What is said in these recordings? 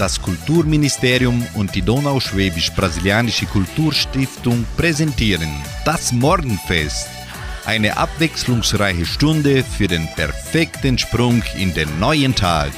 Das Kulturministerium und die Donauschwäbisch-Brasilianische Kulturstiftung präsentieren das Morgenfest. Eine abwechslungsreiche Stunde für den perfekten Sprung in den neuen Tag.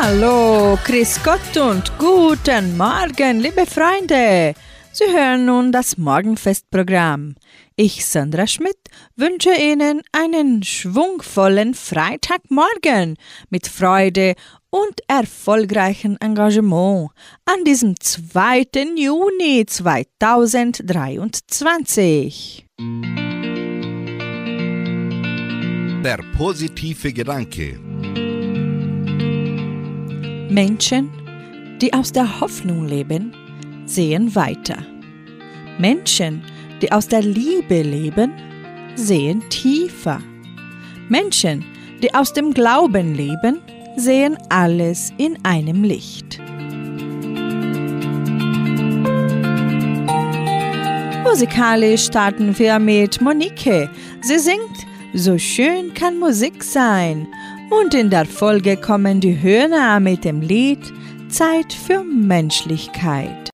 Hallo, Chris Gott und guten Morgen, liebe Freunde. Sie hören nun das Morgenfestprogramm. Ich, Sandra Schmidt, wünsche Ihnen einen schwungvollen Freitagmorgen mit Freude und erfolgreichem Engagement an diesem 2. Juni 2023. Der positive Gedanke. Menschen, die aus der Hoffnung leben, sehen weiter. Menschen, die aus der Liebe leben, sehen tiefer. Menschen, die aus dem Glauben leben, sehen alles in einem Licht. Musikalisch starten wir mit Monique. Sie singt So schön kann Musik sein. Und in der Folge kommen die Hörner mit dem Lied Zeit für Menschlichkeit.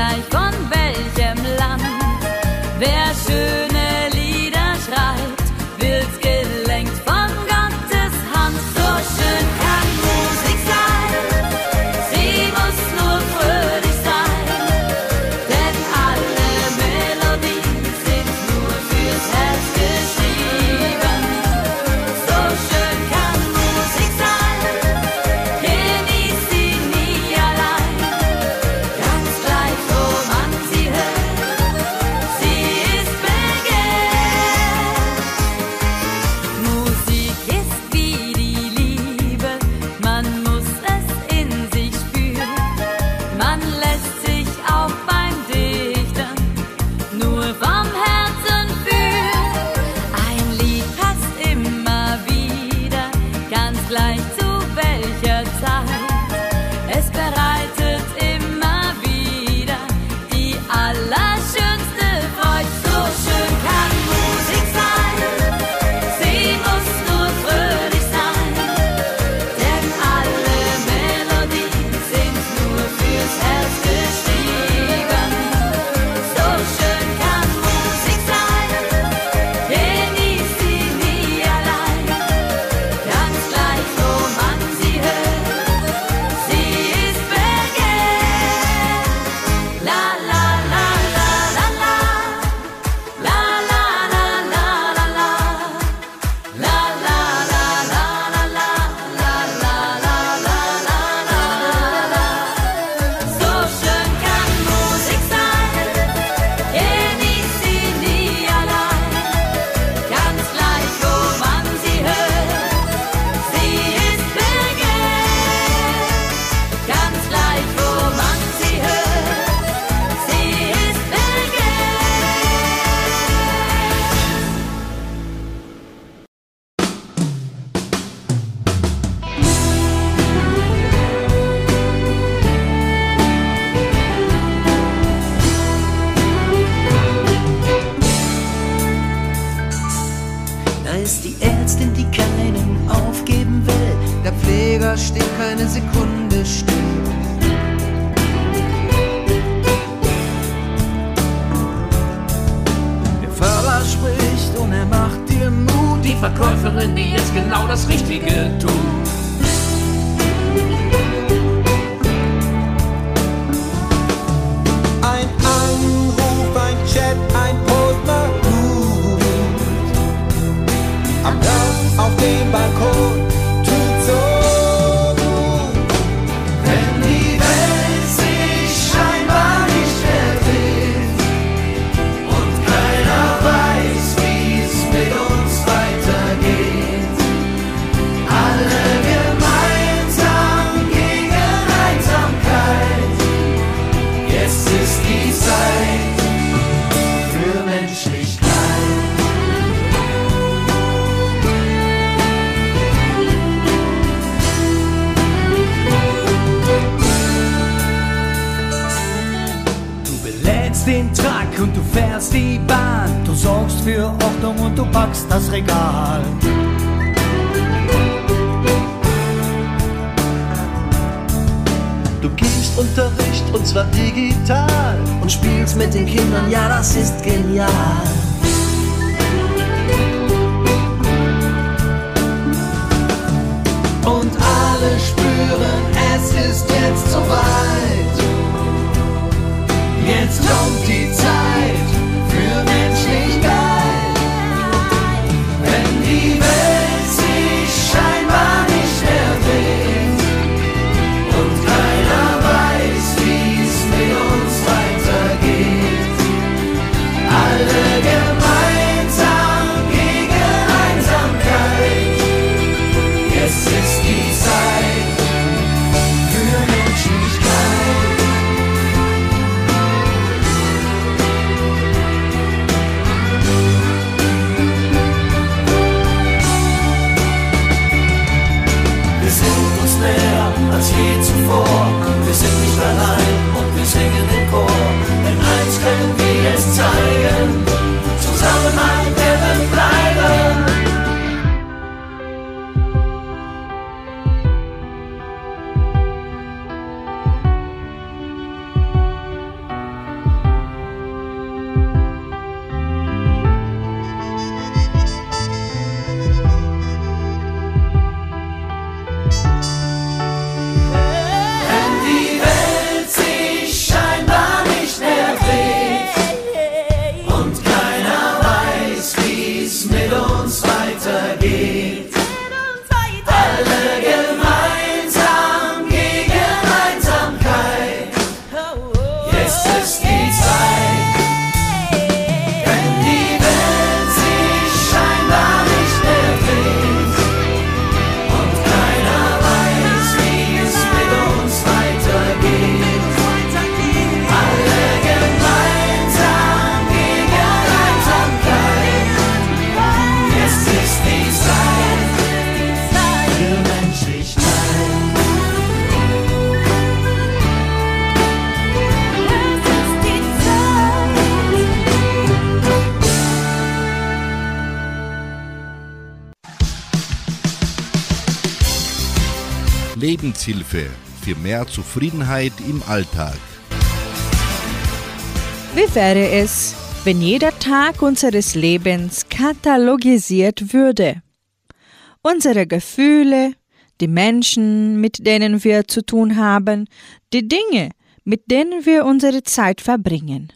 Gleich von und du fährst die Bahn. Du sorgst für Ordnung und du packst das Regal. Du gibst Unterricht und zwar digital und spielst mit den Kindern, ja, das ist genial. Und alle spüren, es ist jetzt soweit. Jetzt kommt die Zeit Lebenshilfe für mehr Zufriedenheit im Alltag. Wie wäre es, wenn jeder Tag unseres Lebens katalogisiert würde? Unsere Gefühle, die Menschen, mit denen wir zu tun haben, die Dinge, mit denen wir unsere Zeit verbringen.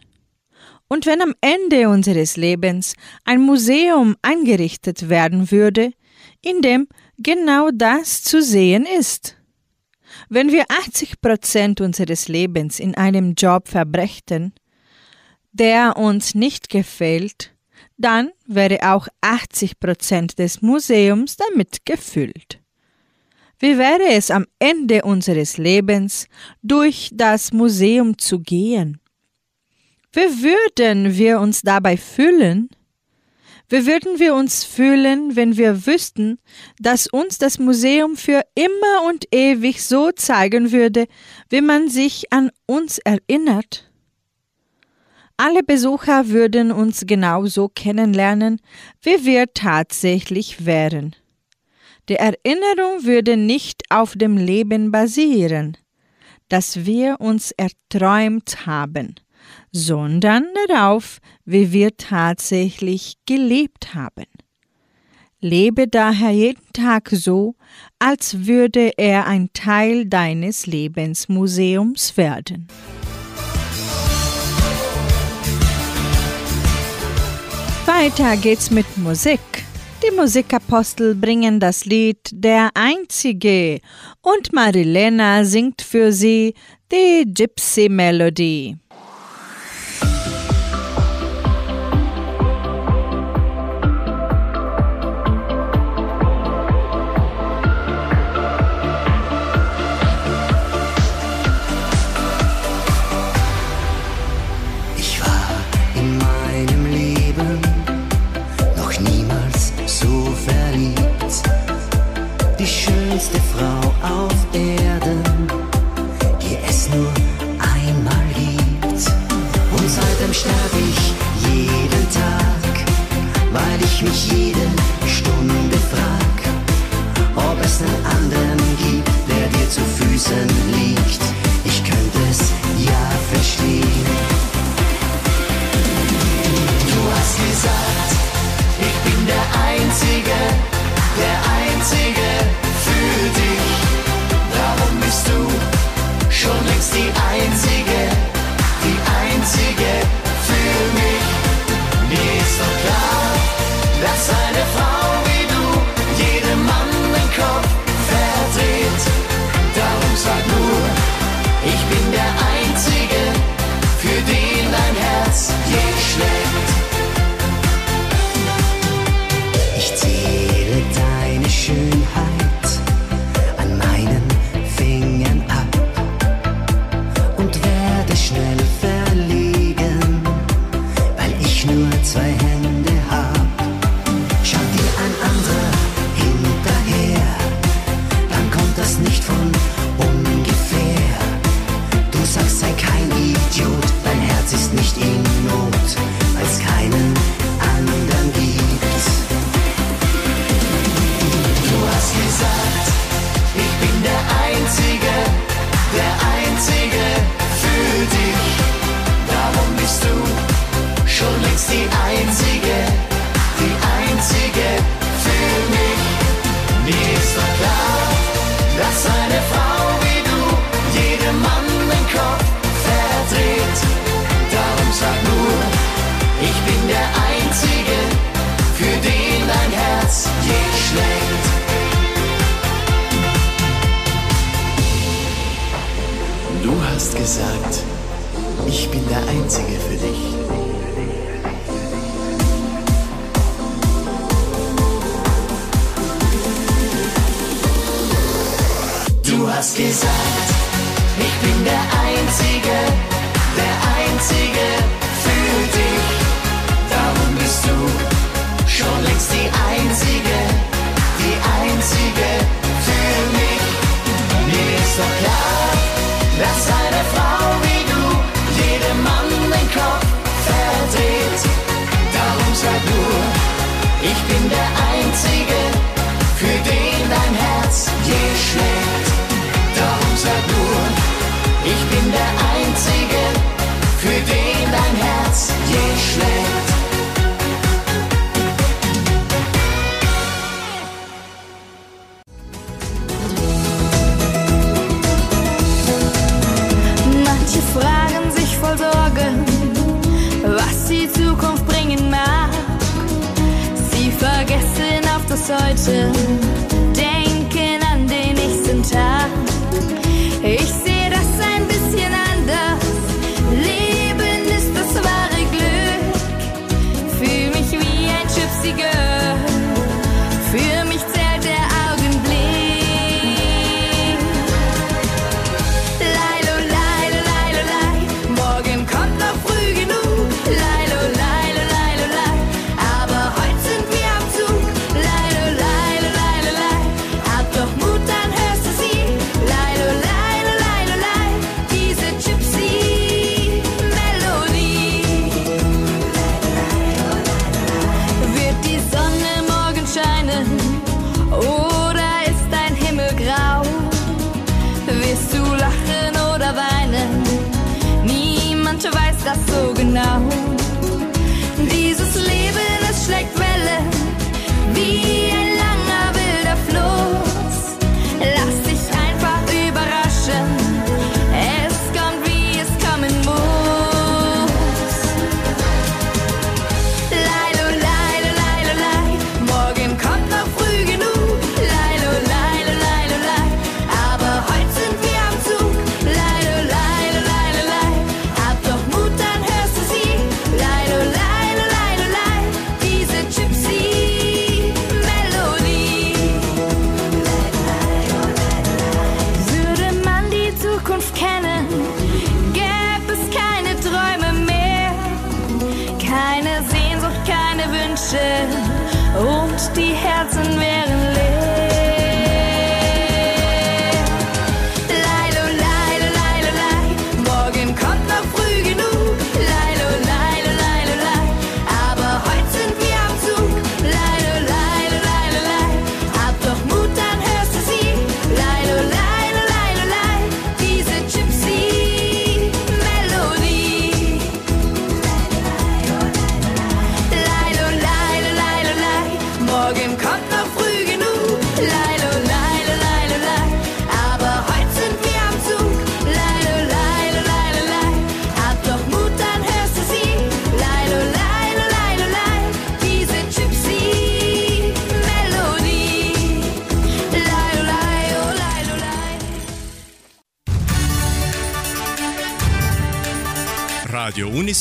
Und wenn am Ende unseres Lebens ein Museum eingerichtet werden würde, in dem genau das zu sehen ist. Wenn wir 80 Prozent unseres Lebens in einem Job verbrächten, der uns nicht gefällt, dann wäre auch 80 Prozent des Museums damit gefüllt. Wie wäre es am Ende unseres Lebens, durch das Museum zu gehen? Wie würden wir uns dabei fühlen? Wie würden wir uns fühlen, wenn wir wüssten, dass uns das Museum für immer und ewig so zeigen würde, wie man sich an uns erinnert? Alle Besucher würden uns genauso kennenlernen, wie wir tatsächlich wären. Die Erinnerung würde nicht auf dem Leben basieren, das wir uns erträumt haben, sondern darauf, wie wir tatsächlich gelebt haben. Lebe daher jeden Tag so, als würde er ein Teil deines Lebensmuseums werden. Weiter geht's mit Musik. Die Musikapostel bringen das Lied Der Einzige und Marilena singt für sie die Gypsy Melody. schönste Frau auf Erden, die es nur einmal gibt. Und seitdem sterbe ich jeden Tag, weil ich mich jede Stunde frag, ob es einen anderen gibt, der dir zu Füßen liegt. hast gesagt, ich bin der Einzige, der Einzige für dich. Darum bist du schon längst die Einzige, die Einzige für mich. Mir ist doch klar, dass eine Frau wie du jedem Mann den Kopf verdreht. Darum sag nur, ich bin der Einzige, für den dein Herz je schlägt. sollte.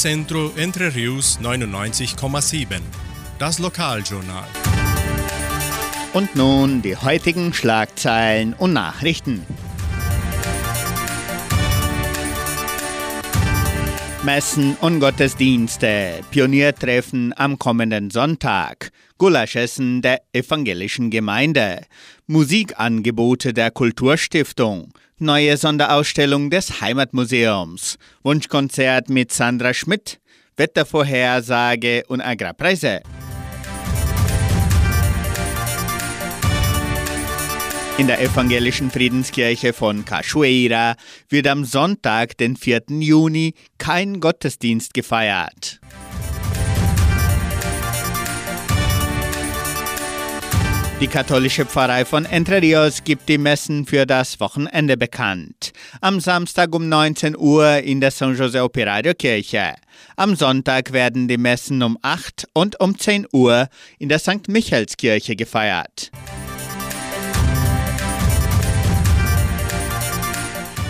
Unicentro Entre Rius 99,7. Das Lokaljournal. Und nun die heutigen Schlagzeilen und Nachrichten. Messen und Gottesdienste, Pioniertreffen am kommenden Sonntag, Gulaschessen der evangelischen Gemeinde, Musikangebote der Kulturstiftung, neue Sonderausstellung des Heimatmuseums, Wunschkonzert mit Sandra Schmidt, Wettervorhersage und Agrarpreise. In der evangelischen Friedenskirche von Cachoeira wird am Sonntag, den 4. Juni, kein Gottesdienst gefeiert. Die katholische Pfarrei von Entre Rios gibt die Messen für das Wochenende bekannt. Am Samstag um 19 Uhr in der San José Operario Kirche. Am Sonntag werden die Messen um 8 und um 10 Uhr in der St. Michaelskirche gefeiert.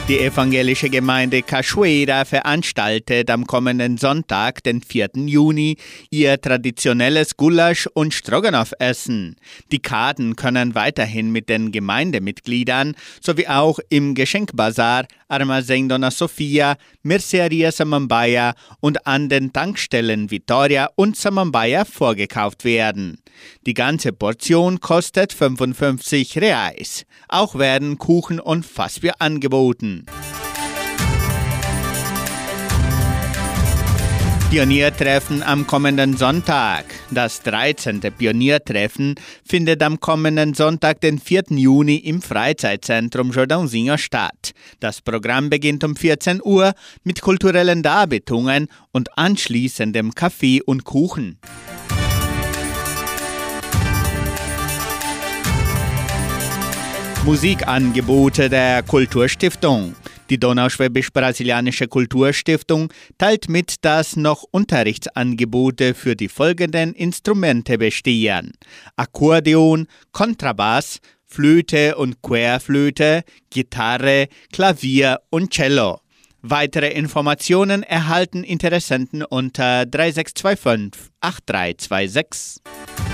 Die evangelische Gemeinde Cachoeira veranstaltet am kommenden Sonntag, den 4. Juni, ihr traditionelles Gulasch- und Stroganoff-Essen. Die Karten können weiterhin mit den Gemeindemitgliedern sowie auch im Geschenkbazar Armazém Dona Sofia, Merceria Samambaya und an den Tankstellen Vitoria und Samambaya vorgekauft werden. Die ganze Portion kostet 55 Reais. Auch werden Kuchen und Fassbier angeboten. Pioniertreffen am kommenden Sonntag. Das 13. Pioniertreffen findet am kommenden Sonntag, den 4. Juni, im Freizeitzentrum Jordãozinho statt. Das Programm beginnt um 14 Uhr mit kulturellen Darbietungen und anschließendem Kaffee und Kuchen. Musikangebote der Kulturstiftung. Die Donauschwäbisch-Brasilianische Kulturstiftung teilt mit, dass noch Unterrichtsangebote für die folgenden Instrumente bestehen: Akkordeon, Kontrabass, Flöte und Querflöte, Gitarre, Klavier und Cello. Weitere Informationen erhalten Interessenten unter 3625 8326.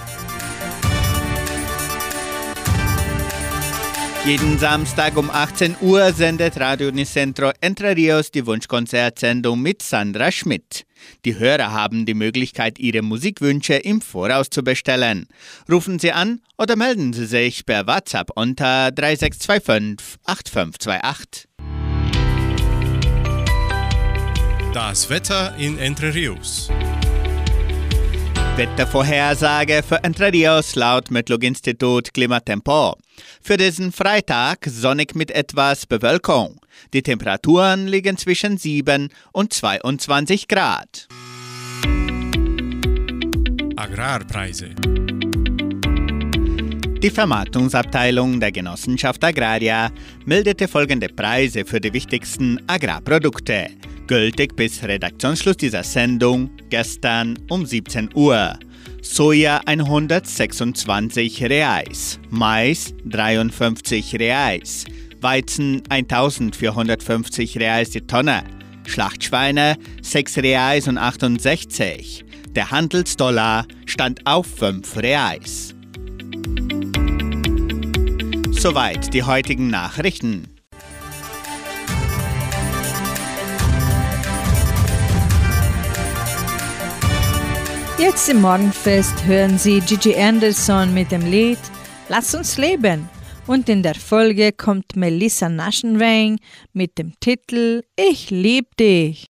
Jeden Samstag um 18 Uhr sendet Radio Unicentro Entre Rios die Wunschkonzertsendung mit Sandra Schmidt. Die Hörer haben die Möglichkeit, ihre Musikwünsche im Voraus zu bestellen. Rufen Sie an oder melden Sie sich per WhatsApp unter 3625 8528. Das Wetter in Entre Rios. Wettervorhersage für Entre Rios laut Metlog-Institut Klimatempo. Für diesen Freitag sonnig mit etwas Bewölkung. Die Temperaturen liegen zwischen 7 und 22 Grad. Agrarpreise. Die Vermarktungsabteilung der Genossenschaft Agraria meldete folgende Preise für die wichtigsten Agrarprodukte, gültig bis Redaktionsschluss dieser Sendung gestern um 17 Uhr. Soja 126 Reais, Mais 53 Reais, Weizen 1450 Reais die Tonne, Schlachtschweine 6 Reais und 68. Der Handelsdollar stand auf 5 Reais. Soweit die heutigen Nachrichten. Jetzt im Morgenfest hören Sie Gigi Anderson mit dem Lied Lass uns leben. Und in der Folge kommt Melissa Naschenweng mit dem Titel Ich lieb dich.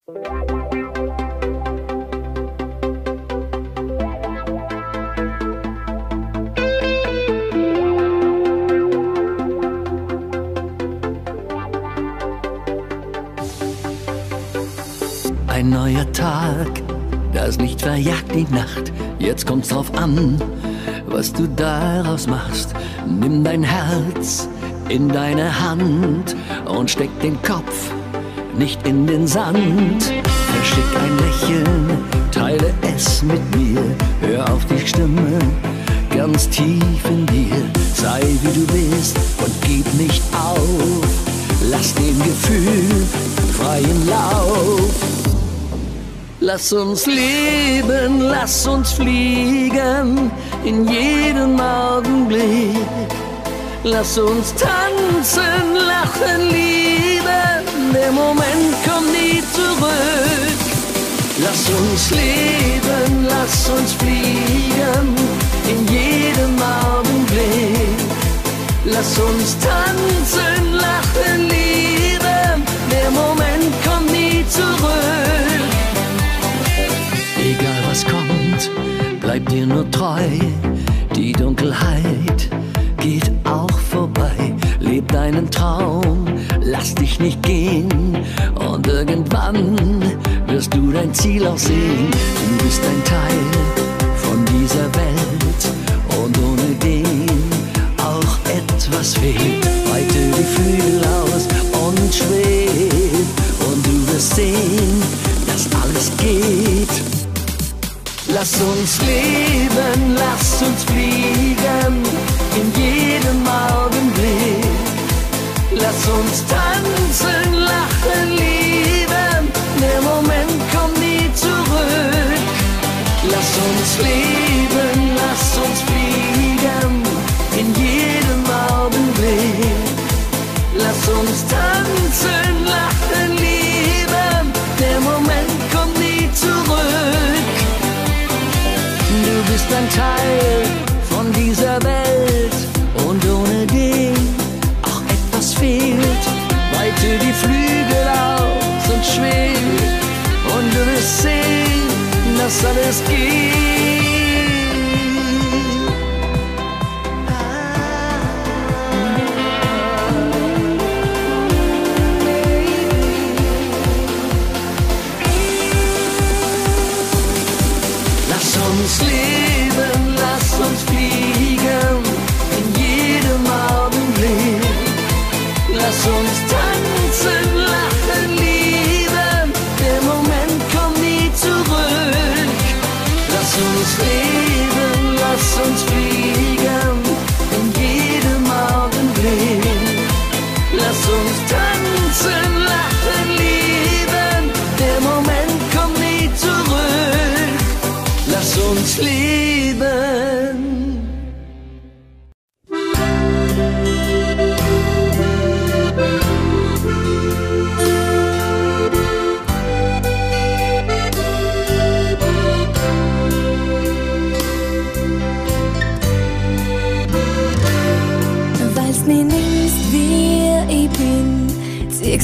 Ein neuer Tag das Licht verjagt die Nacht. Jetzt kommt's drauf an, was du daraus machst. Nimm dein Herz in deine Hand und steck den Kopf nicht in den Sand. Verschick ein Lächeln, teile es mit mir. Hör auf die Stimme ganz tief in dir. Sei wie du bist und gib nicht auf. Lass dem Gefühl freien Lauf. Lass uns leben, lass uns fliegen in jedem Augenblick. Lass uns tanzen, lachen, lieben, der Moment kommt nie zurück. Lass uns leben, lass uns fliegen in jedem Augenblick. Lass uns tanzen, lachen, lieben, der Moment kommt nie zurück. Bleib dir nur treu. Die Dunkelheit geht auch vorbei. Leb deinen Traum, lass dich nicht gehen. Und irgendwann wirst du dein Ziel auch sehen. Du bist ein Teil von dieser Welt und ohne den auch etwas fehlt. Lass uns leben, lass uns fliegen in jedem Augenblick. Lass uns tanzen, lachen, lieben, der Moment kommt nie zurück. Lass uns leben, dass alles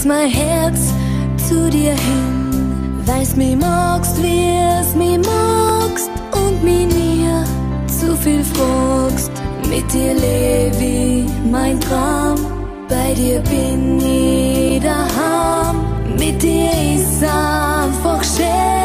ziehst mein Herz zu dir hin. Weil's mir magst, wie's mir magst und mir nie zu viel fragst. Mit dir lebe ich mein Traum, bei dir bin ich daheim. Mit dir ist einfach schön,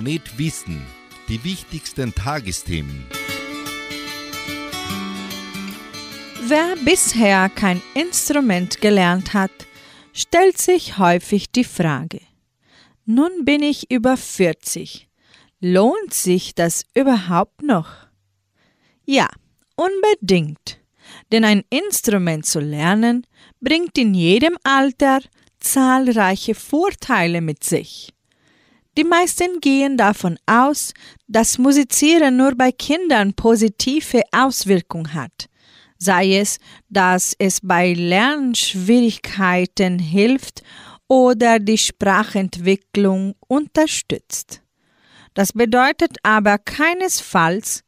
Planet Wissen die wichtigsten Tagesthemen. Wer bisher kein Instrument gelernt hat, stellt sich häufig die Frage, nun bin ich über 40. Lohnt sich das überhaupt noch? Ja, unbedingt. Denn ein Instrument zu lernen bringt in jedem Alter zahlreiche Vorteile mit sich. Die meisten gehen davon aus, dass Musizieren nur bei Kindern positive Auswirkungen hat, sei es, dass es bei Lernschwierigkeiten hilft oder die Sprachentwicklung unterstützt. Das bedeutet aber keinesfalls,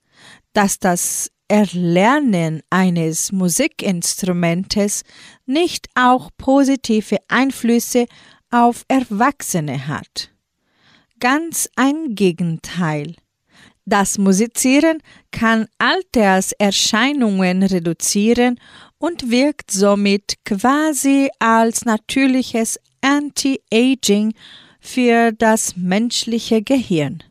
dass das Erlernen eines Musikinstrumentes nicht auch positive Einflüsse auf Erwachsene hat. Ganz ein Gegenteil. Das Musizieren kann Alterserscheinungen reduzieren und wirkt somit quasi als natürliches Anti-Aging für das menschliche Gehirn.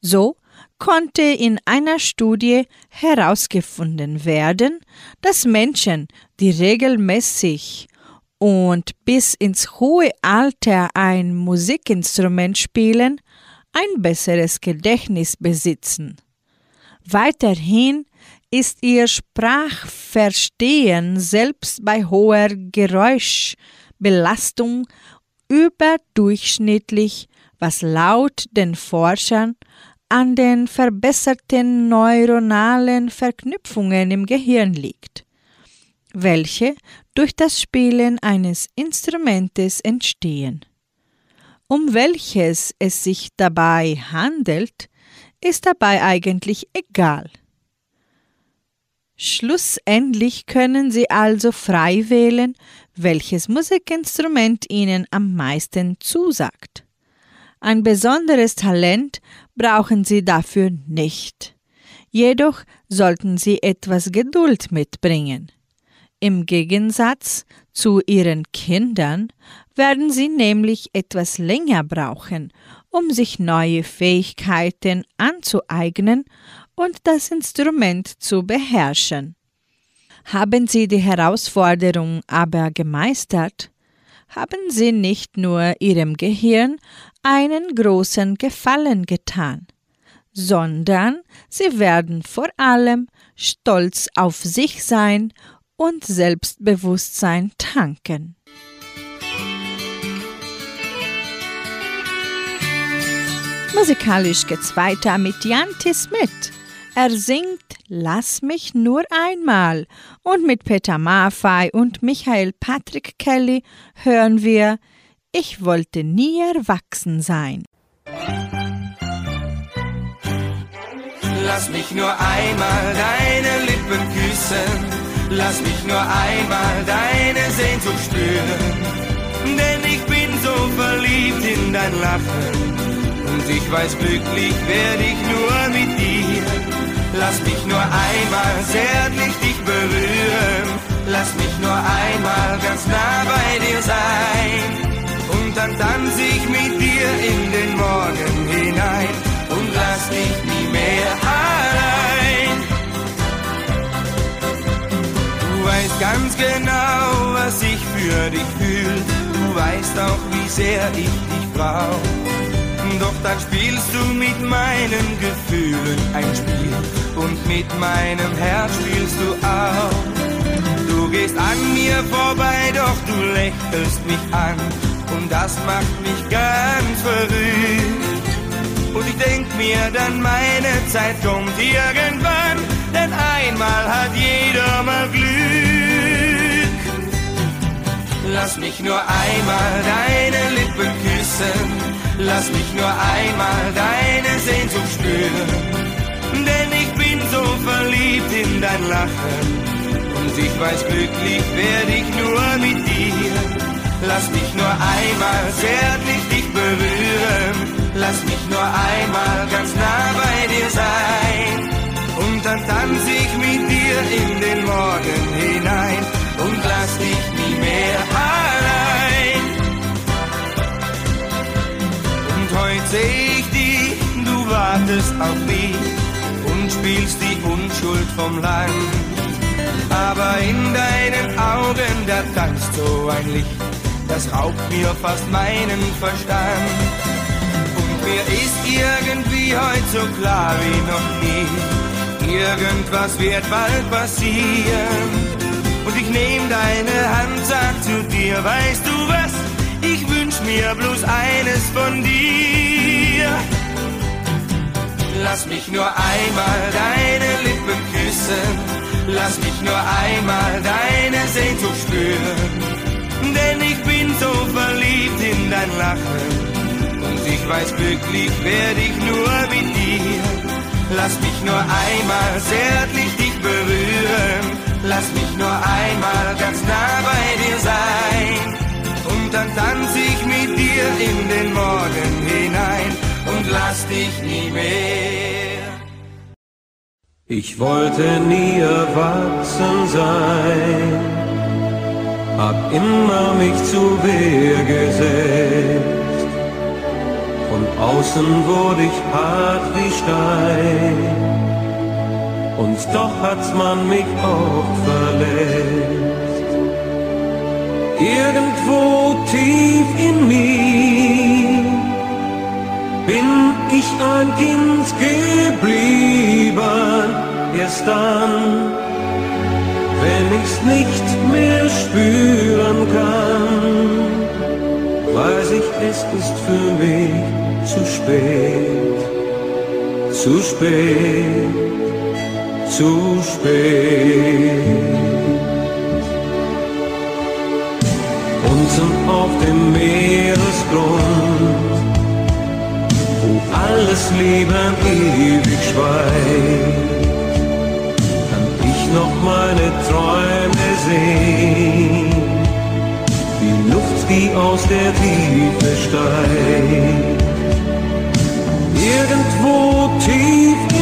So konnte in einer Studie herausgefunden werden, dass Menschen, die regelmäßig und bis ins hohe Alter ein Musikinstrument spielen, ein besseres Gedächtnis besitzen. Weiterhin ist ihr Sprachverstehen selbst bei hoher Geräuschbelastung überdurchschnittlich, was laut den Forschern an den verbesserten neuronalen Verknüpfungen im Gehirn liegt, welche durch das Spielen eines Instrumentes entstehen. Um welches es sich dabei handelt, ist dabei eigentlich egal. Schlussendlich können Sie also frei wählen, welches Musikinstrument Ihnen am meisten zusagt. Ein besonderes Talent brauchen Sie dafür nicht. Jedoch sollten Sie etwas Geduld mitbringen. Im Gegensatz zu Ihren Kindern werden Sie nämlich etwas länger brauchen, um sich neue Fähigkeiten anzueignen und das Instrument zu beherrschen. Haben Sie die Herausforderung aber gemeistert, haben Sie nicht nur Ihrem Gehirn einen großen Gefallen getan, sondern Sie werden vor allem stolz auf sich sein und Selbstbewusstsein tanken. Musikalisch geht's weiter mit Jan T. Smith. Er singt Lass mich nur einmal und mit Peter Maffay und Michael Patrick Kelly hören wir Ich wollte nie erwachsen sein. Lass mich nur einmal deine Lippen küssen, lass mich nur einmal deine Sehnsucht spüren, denn ich bin so verliebt in dein Lachen und ich weiß, glücklich werde ich nur mit dir. Lass mich nur einmal zärtlich dich für dich fühl. Du weißt auch, wie sehr ich dich brauch. Doch dann spielst du mit meinen Gefühlen ein Spiel und mit meinem Herz spielst du auch. Du gehst an mir vorbei, doch du lächelst mich an und das macht mich ganz verrückt. Und ich denk mir dann, meine Zeit kommt irgendwann, denn einmal hat jeder mal Glück. Lass mich nur einmal deine Lippen küssen. Lass mich nur einmal deine Sehnsucht spüren, denn ich bin so verliebt in dein Lachen. Und ich weiß glücklich werde ich nur mit dir. Lass mich nur einmal zärtlich dich berühren, lass mich nur einmal ganz nah bei dir sein. Und dann tanze ich mit dir in den Morgen hinein. Und lass dich mehr allein. Und heute seh ich die wartest auf mich und spielst die Unschuld vom Land. Aber in deinen Augen, da tanzt so ein Licht, das raubt mir fast meinen Verstand. Und mir ist irgendwie heute so klar wie noch nie, irgendwas wird bald passieren. Und ich nehm deine Hand, sag zu dir, weißt du was, ich wünsch mir bloß eines von dir. Lass mich nur einmal deine Lippen küssen, lass mich nur einmal deine Sehnsucht spüren, denn ich bin so verliebt in dein Lachen. Und ich weiß glücklich werde ich nur mit dir. Lass mich nur einmal zärtlich dich berühren, lass mich nur einmal ganz nah bei dir sein und dann tanz ich mit dir in den Morgen hinein und lass dich nie mehr. Ich wollte nie erwachsen sein, hab immer mich zu Wehr gesetzt. Von außen wurde ich hart wie Stein, und doch hat's man mich oft verletzt. Irgendwo tief in mir bin ich ein Kind geblieben, erst dann, wenn ich's nicht mehr spüren kann, weiß ich, es ist für mich zu spät, zu spät, zu spät. Unten auf dem Meeresgrund wo alles Leben ewig schweigt, kann ich noch meine Träume sehen, die Luft, die aus der Tiefe steigt. Irgendwo tief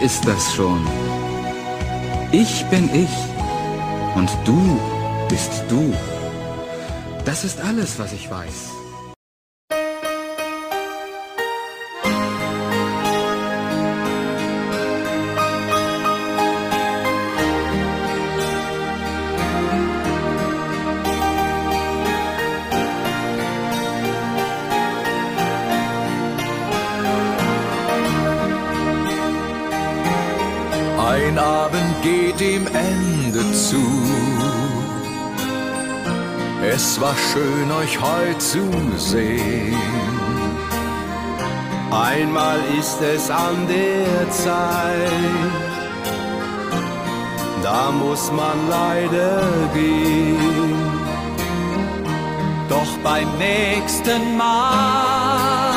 ist das schon? Ich bin ich und du bist du. Das ist alles, was ich weiß. War schön, euch heute zu sehen. Einmal ist es an der Zeit, da muss man leider gehen. Doch beim nächsten Mal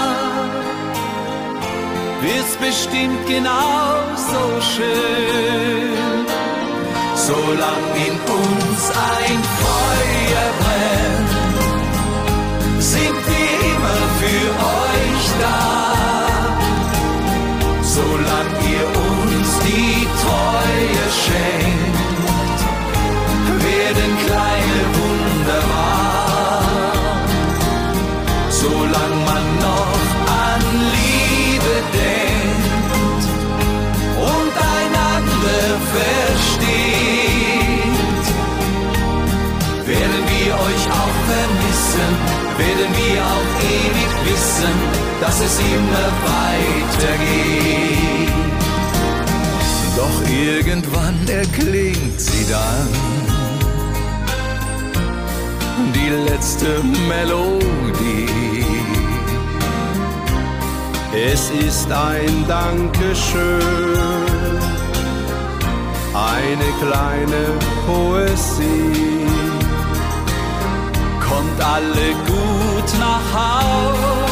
wird's bestimmt genauso schön. Solange in uns ein Feuer für euch da. Solange ihr uns die Treue schenkt, dass es immer weitergeht. Doch irgendwann erklingt sie dann. Die letzte Melodie. Es ist ein Dankeschön, eine kleine Poesie. Kommt alle gut nach Haus,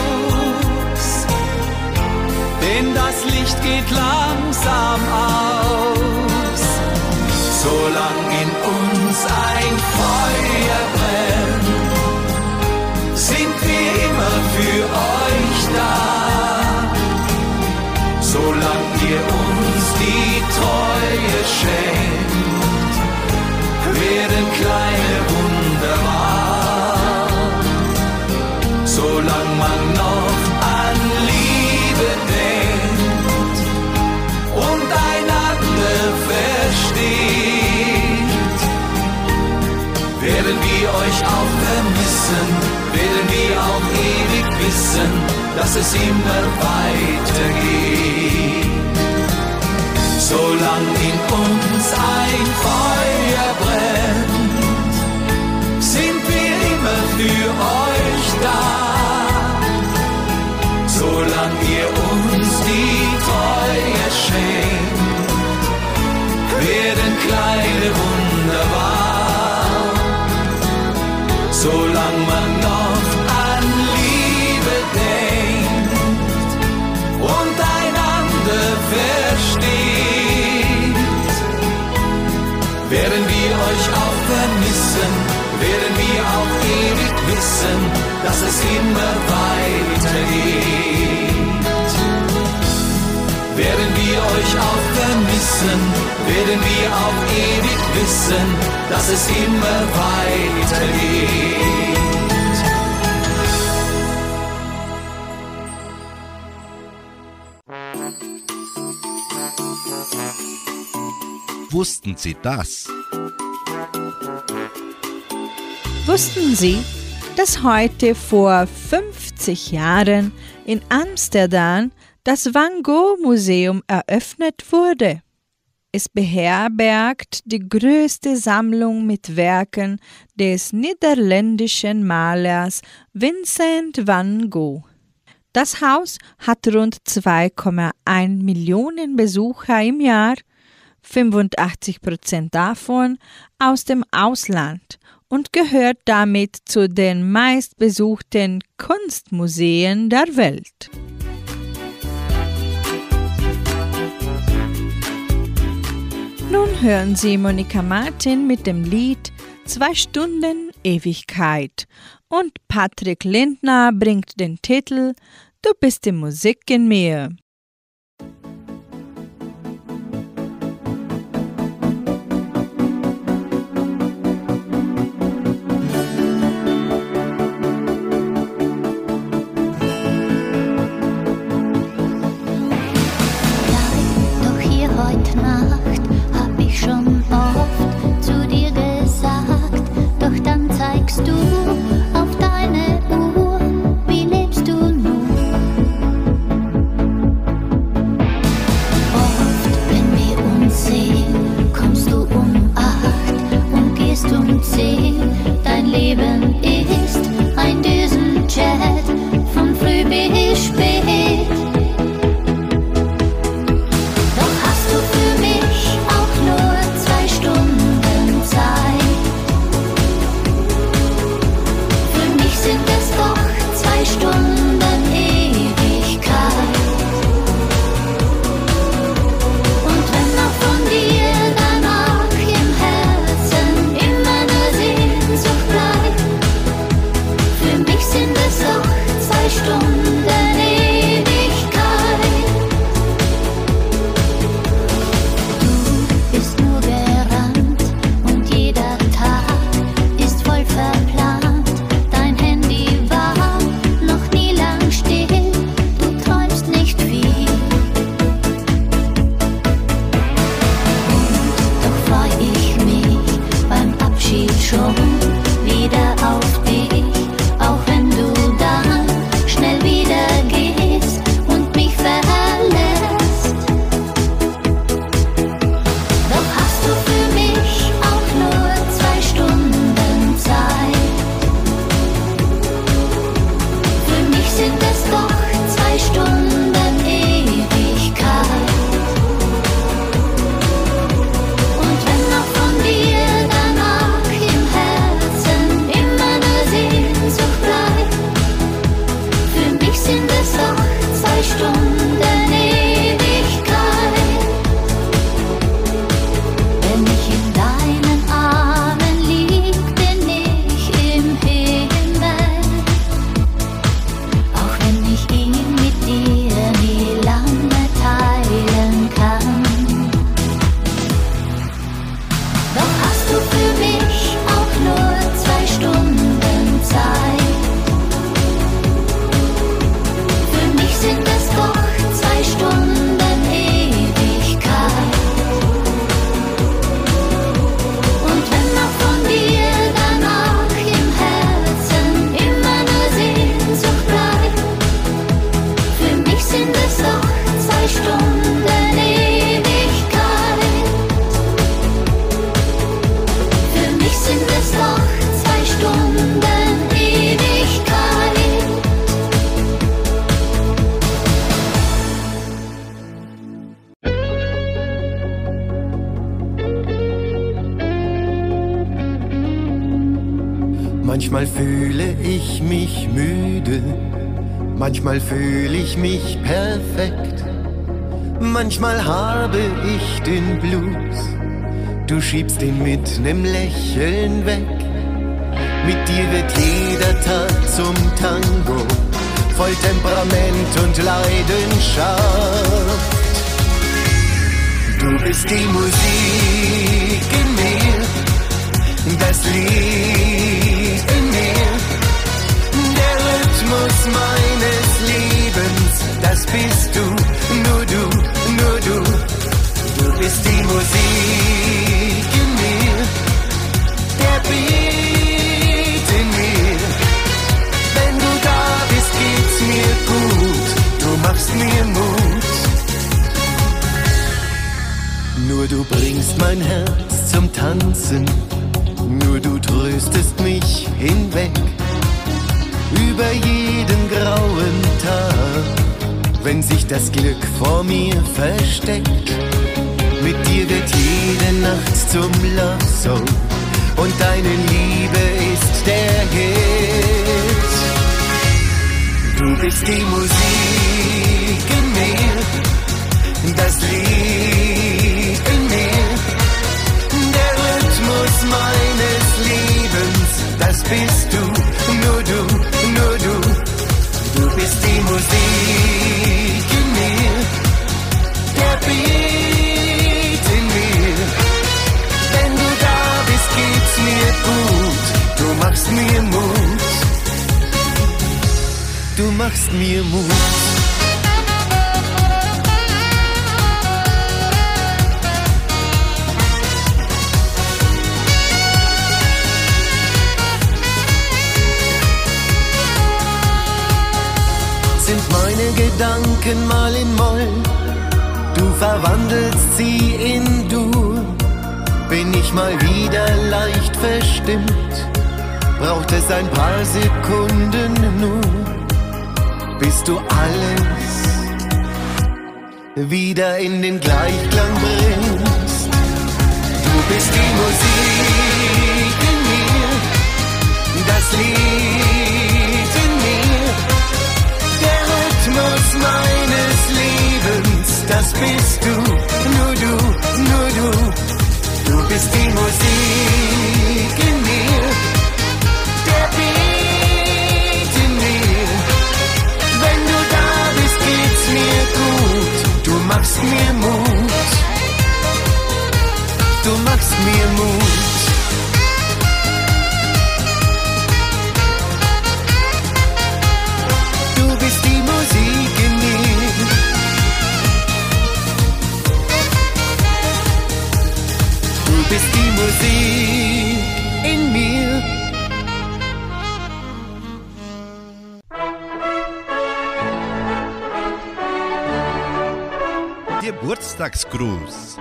denn das Licht geht langsam aus. Solange in uns ein Feuer brennt, sind wir immer für euch da. Solange ihr uns die Treue schenkt, werden kleine euch auch vermissen, werden wir auch ewig wissen, dass es immer weitergeht. Solange in uns ein Feuer brennt, sind wir immer für euch da. Solange ihr uns es immer weitergeht. Werden wir euch auch vermissen, werden wir auch ewig wissen, dass es immer weitergeht. Wussten Sie das? Wussten Sie, dass heute vor 50 Jahren in Amsterdam das Van Gogh Museum eröffnet wurde? Es beherbergt die größte Sammlung mit Werken des niederländischen Malers Vincent van Gogh. Das Haus hat rund 2,1 Millionen Besucher im Jahr, 85 Prozent davon aus dem Ausland und gehört damit zu den meistbesuchten Kunstmuseen der Welt. Nun hören Sie Monika Martin mit dem Lied Zwei Stunden Ewigkeit und Patrick Lindner bringt den Titel Du bist die Musik in mir. Manchmal fühle ich mich perfekt. Manchmal habe ich den Blues, du schiebst ihn mit nem Lächeln weg. Mit dir wird jeder Tag zum Tango, voll Temperament und Leidenschaft. Du bist die Musik in mir, das Lied in mir, der Rhythmus meines das bist du, nur du, nur du. Du bist die Musik in mir, der Beat in mir. Wenn du da bist, geht's mir gut, du machst mir Mut. Nur du bringst mein Herz zum Tanzen, nur du tröstest mich hinweg über jeden grauen Tag, wenn sich das Glück vor mir versteckt. Mit dir wird jede Nacht zum Love Song und deine Liebe ist der Hit. Du bist die Musik in mir, das Lied in mir, der Rhythmus meines Lebens, das bist du, nur du, nur du. Du bist die Musik in mir, der Beat in mir. Wenn du da bist, geht's mir gut, du machst mir Mut. Du machst mir Mut. Sind meine Gedanken mal in Moll. Du verwandelst sie in Dur. Bin ich mal wieder leicht verstimmt, braucht es ein paar Sekunden nur, bis du alles wieder in den Gleichklang bringst. Du bist die Musik in mir, das Lied Meines Lebens, das bist du, nur du, nur du. Du bist die Musik in mir, der Beat in mir. Wenn du da bist, geht's mir gut, du machst mir Mut. Du machst mir Mut. Geburtstagsgruß.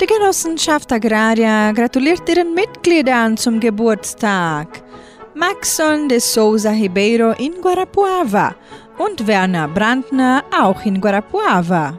Die Genossenschaft Agraria gratuliert ihren Mitgliedern zum Geburtstag. Maxon de Souza Ribeiro in Guarapuava und Werner Brandner auch in Guarapuava.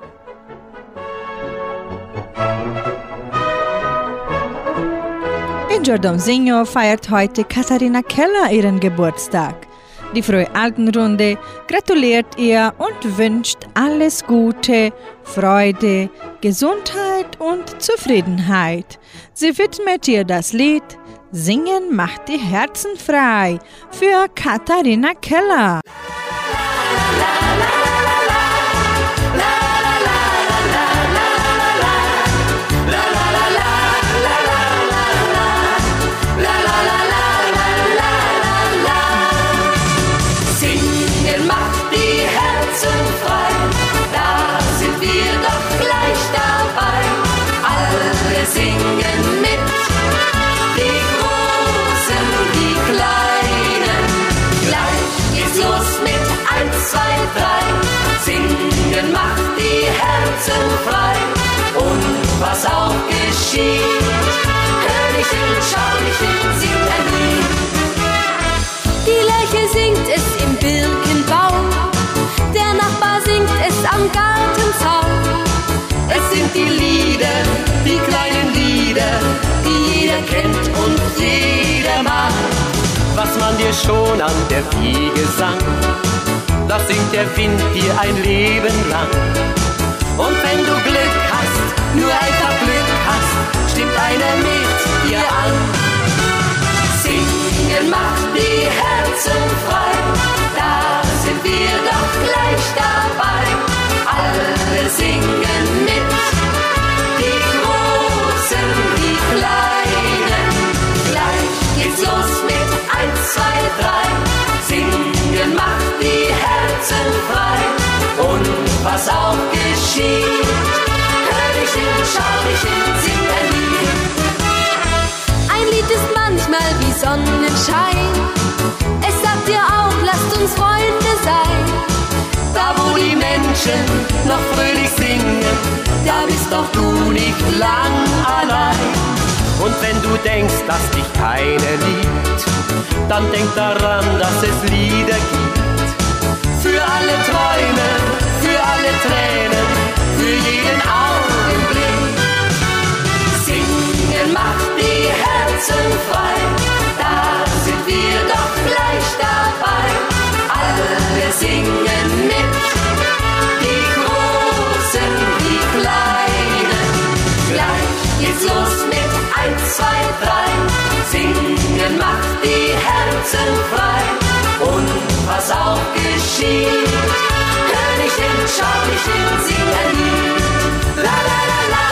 In Jordãozinho feiert heute Katharina Keller ihren Geburtstag. Die Frühe Altenrunde gratuliert ihr und wünscht alles Gute, Freude, Gesundheit und Zufriedenheit. Sie widmet ihr das Lied Singen macht die Herzen frei für Katharina Keller. Was auch geschieht, Königin, Schaulichin singt ein Lied. Die Lerche singt es im Birkenbaum, der Nachbar singt es am Gartenzaun. Es sind die Lieder, die kleinen Lieder, die jeder kennt und jeder man dir schon an der Wiege sang, da singt der Wind dir ein Leben lang. Und wenn du Glück hast, nur hast, einer mit dir an. Singen macht die Herzen frei, da sind wir doch gleich dabei. Alle singen mit, die Großen, die Kleinen. Gleich geht's los mit eins, zwei, drei. Singen macht die Herzen frei. Und was auch geschieht, hör dich hin, schau dich hin, sing ein Lied. Manchmal wie Sonnenschein. Es sagt dir auch, lasst uns Freunde sein. Da wo die Menschen noch fröhlich singen, da bist doch du nicht lang allein. Und wenn du denkst, dass dich keiner liebt, dann denk daran, dass es Lieder gibt. Für alle Träume, für alle Tränen, für jeden Augenblick. Herzen frei, da sind wir doch gleich dabei. Alle singen mit, die Großen, die Kleinen. Gleich geht's los mit eins, zwei, drei. Singen macht die Herzen frei. Und was auch geschieht, hör schau nicht hin, sing ein Lied. La la la la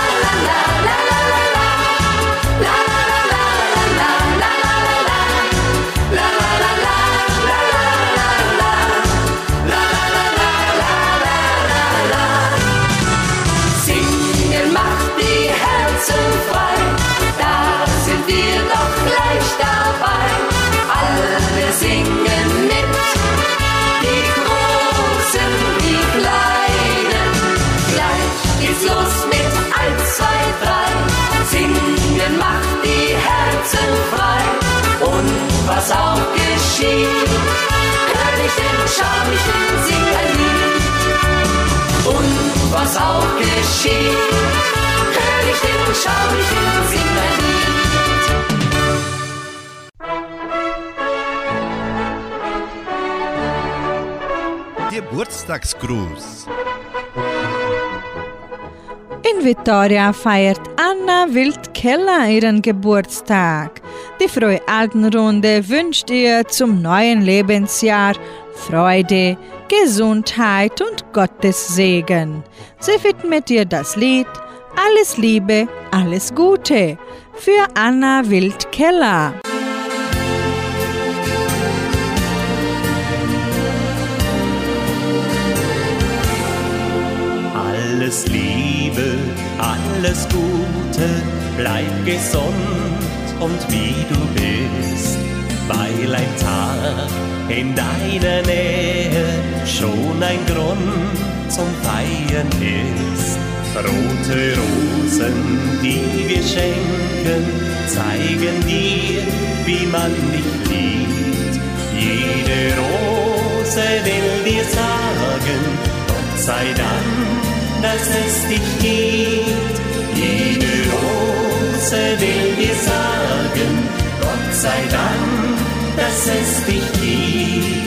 was auch geschieht. Hör ich den schamlichen Siegerlied. Und was auch geschieht, hör ich den schamlichen Siegerlied. Geburtstagsgruß. In Vitoria feiert Anna Wild Wildkeller ihren Geburtstag. Die Frohe Altenrunde wünscht ihr zum neuen Lebensjahr Freude, Gesundheit und Gottes Segen. Sie widmet ihr das Lied Alles Liebe, alles Gute für Anna Wildkeller. Alles Liebe, alles Gute, bleib gesund und wie du bist, weil ein Tag in deiner Nähe schon ein Grund zum Feiern ist. Rote Rosen, die wir schenken, zeigen dir, wie man dich liebt. Jede Rose will dir sagen, Gott sei Dank, dass es dich gibt. Jede Rose will dir sagen, Gott sei Dank, dass es dich gibt.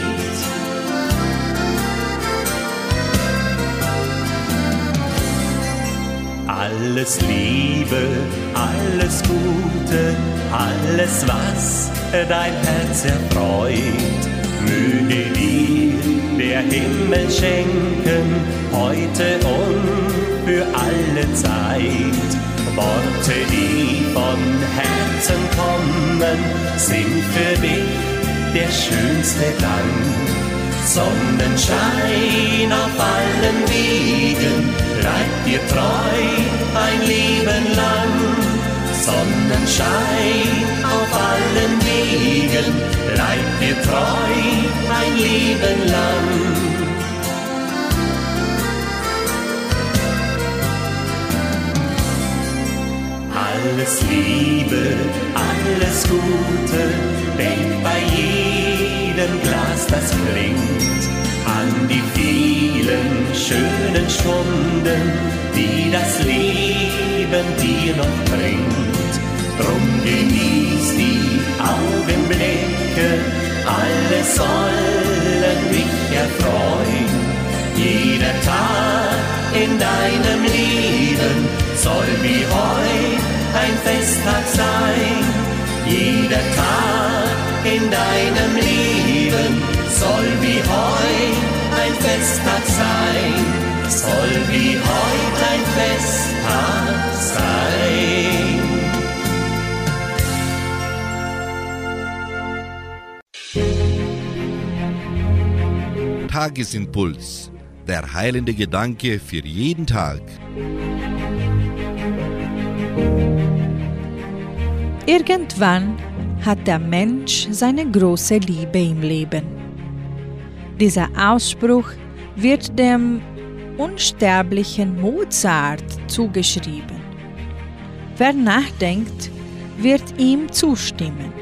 Alles Liebe, alles Gute, alles was dein Herz erfreut, möge dir der Himmel schenken, heute und für alle Zeit. Worte, die von Herzen kommen, sind für dich der schönste Dank. Sonnenschein auf allen Wegen, bleib dir treu ein Leben lang. Sonnenschein auf allen Wegen, bleib dir treu ein Leben lang. Alles Gute, denk bei jedem Glas, das klingt, an die vielen schönen Stunden, die das Leben dir noch bringt. Drum genieß die Augenblicke, alle sollen mich erfreuen. Jeder Tag in deinem Leben soll wie heute ein Festtag sein. Jeder Tag in deinem Leben soll wie heute ein Festtag sein. Soll wie heute ein Festtag sein. Tagesimpuls. Der heilende Gedanke für jeden Tag. Irgendwann hat der Mensch seine große Liebe im Leben. Dieser Ausspruch wird dem unsterblichen Mozart zugeschrieben. Wer nachdenkt, wird ihm zustimmen.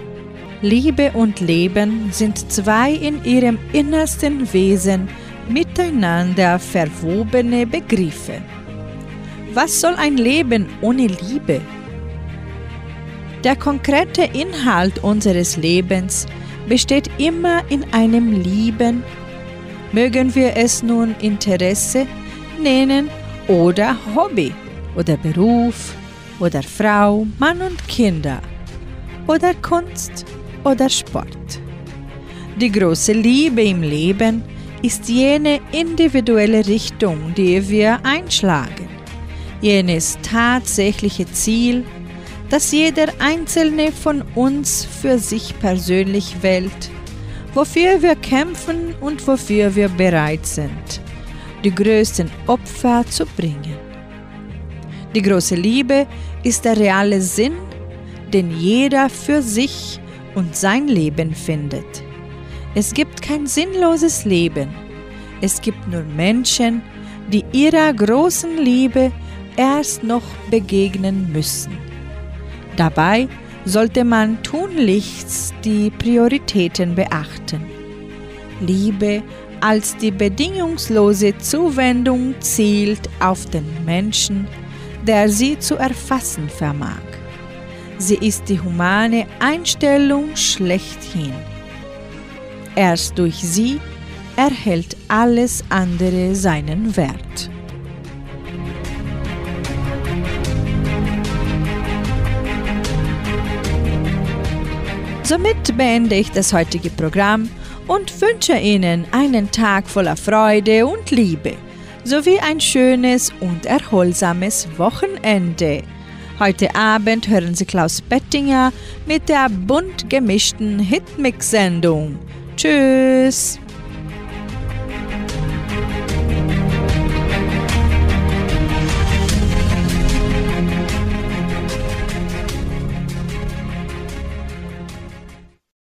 Liebe und Leben sind zwei in ihrem innersten Wesen miteinander verwobene Begriffe. Was soll ein Leben ohne Liebe? Der konkrete Inhalt unseres Lebens besteht immer in einem Lieben, mögen wir es nun Interesse nennen oder Hobby oder Beruf oder Frau, Mann und Kinder oder Kunst oder Sport. Die große Liebe im Leben ist jene individuelle Richtung, die wir einschlagen, jenes tatsächliche Ziel, das jeder einzelne von uns für sich persönlich wählt, wofür wir kämpfen und wofür wir bereit sind, die größten Opfer zu bringen. Die große Liebe ist der reale Sinn, den jeder für sich und sein Leben findet. Es gibt kein sinnloses Leben. Es gibt nur Menschen, die ihrer großen Liebe erst noch begegnen müssen. Dabei sollte man tunlichst die Prioritäten beachten. Liebe als die bedingungslose Zuwendung zielt auf den Menschen, der sie zu erfassen vermag. Sie ist die humane Einstellung schlechthin. Erst durch sie erhält alles andere seinen Wert. Somit beende ich das heutige Programm und wünsche Ihnen einen Tag voller Freude und Liebe sowie ein schönes und erholsames Wochenende. Heute Abend hören Sie Klaus Bettinger mit der bunt gemischten Hitmix-Sendung. Tschüss!